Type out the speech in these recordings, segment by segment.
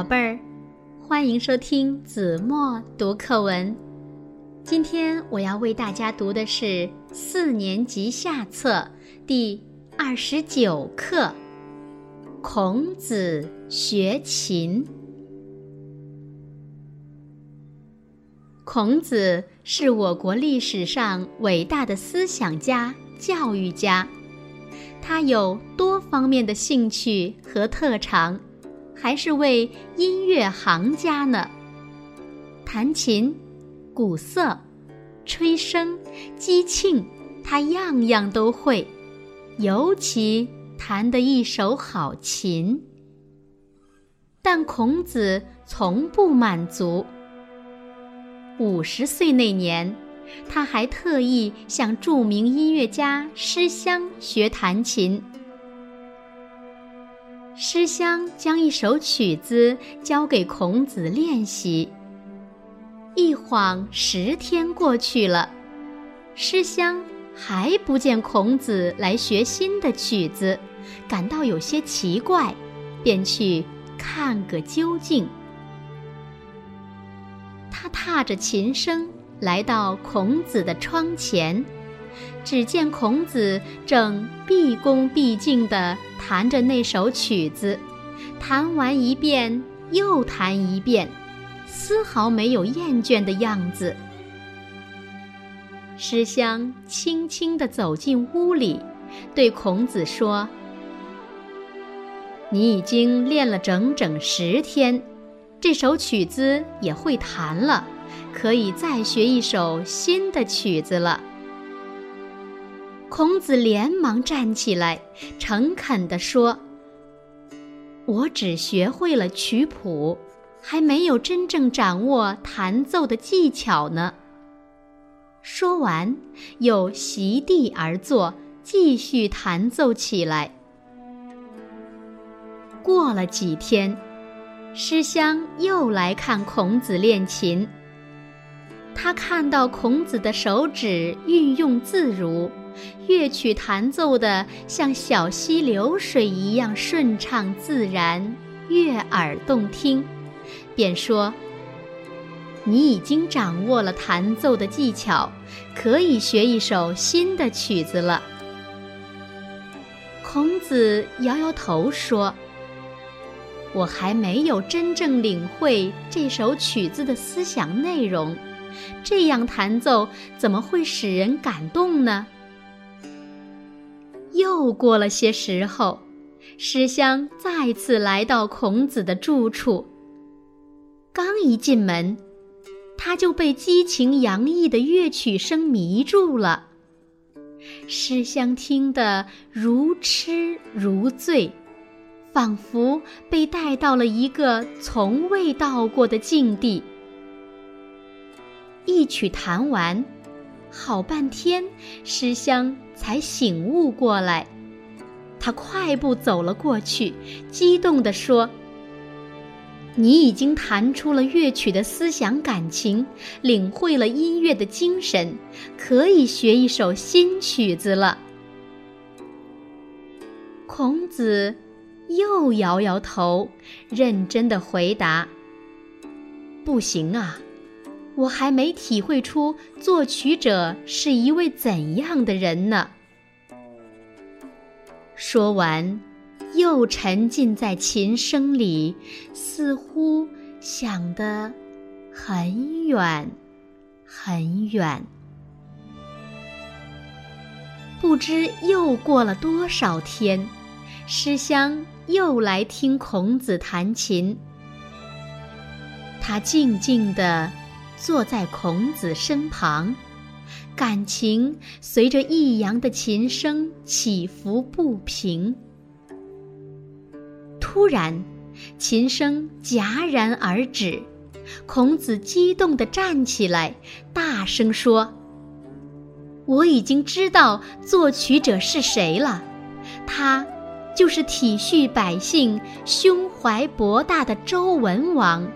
宝贝儿，欢迎收听子墨读课文。今天我要为大家读的是四年级下册第二十九课《孔子学琴》。孔子是我国历史上伟大的思想家、教育家，他有多方面的兴趣和特长。还是位音乐行家呢。弹琴、鼓瑟、吹笙、击磬，他样样都会，尤其弹得一手好琴。但孔子从不满足。五十岁那年，他还特意向著名音乐家师襄学弹琴。师襄将一首曲子交给孔子练习。一晃十天过去了，师襄还不见孔子来学新的曲子，感到有些奇怪，便去看个究竟。他踏着琴声来到孔子的窗前。只见孔子正毕恭毕敬地弹着那首曲子，弹完一遍又弹一遍，丝毫没有厌倦的样子。诗香轻轻地走进屋里，对孔子说：“你已经练了整整十天，这首曲子也会弹了，可以再学一首新的曲子了。”孔子连忙站起来，诚恳地说：“我只学会了曲谱，还没有真正掌握弹奏的技巧呢。”说完，又席地而坐，继续弹奏起来。过了几天，师襄又来看孔子练琴。他看到孔子的手指运用自如。乐曲弹奏的像小溪流水一样顺畅自然，悦耳动听，便说：“你已经掌握了弹奏的技巧，可以学一首新的曲子了。”孔子摇摇头说：“我还没有真正领会这首曲子的思想内容，这样弹奏怎么会使人感动呢？”又过了些时候，诗襄再次来到孔子的住处。刚一进门，他就被激情洋溢的乐曲声迷住了。诗襄听得如痴如醉，仿佛被带到了一个从未到过的境地。一曲弹完。好半天，诗香才醒悟过来。他快步走了过去，激动地说：“你已经弹出了乐曲的思想感情，领会了音乐的精神，可以学一首新曲子了。”孔子又摇摇头，认真的回答：“不行啊。”我还没体会出作曲者是一位怎样的人呢。说完，又沉浸在琴声里，似乎想得很远，很远。不知又过了多少天，诗襄又来听孔子弹琴。他静静地。坐在孔子身旁，感情随着抑扬的琴声起伏不平。突然，琴声戛然而止，孔子激动地站起来，大声说：“我已经知道作曲者是谁了，他就是体恤百姓、胸怀博大的周文王。”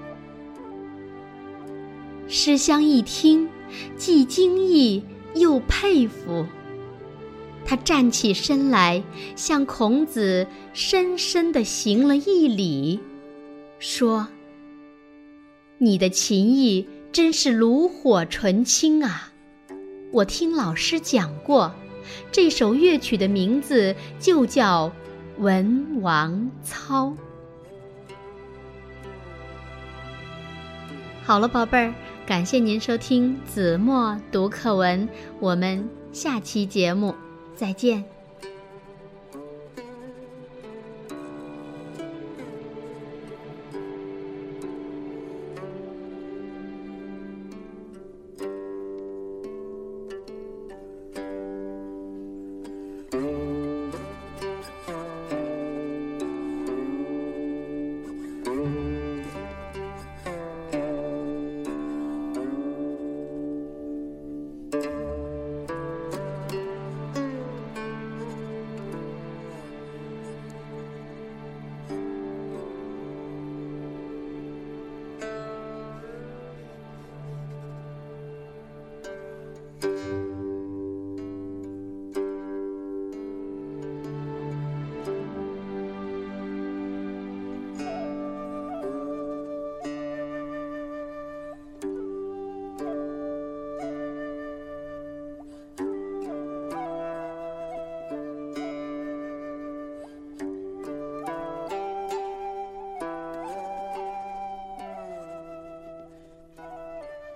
诗香一听，既惊异又佩服。他站起身来，向孔子深深地行了一礼，说：“你的琴艺真是炉火纯青啊！我听老师讲过，这首乐曲的名字就叫《文王操》。”好了，宝贝儿，感谢您收听子墨读课文，我们下期节目再见。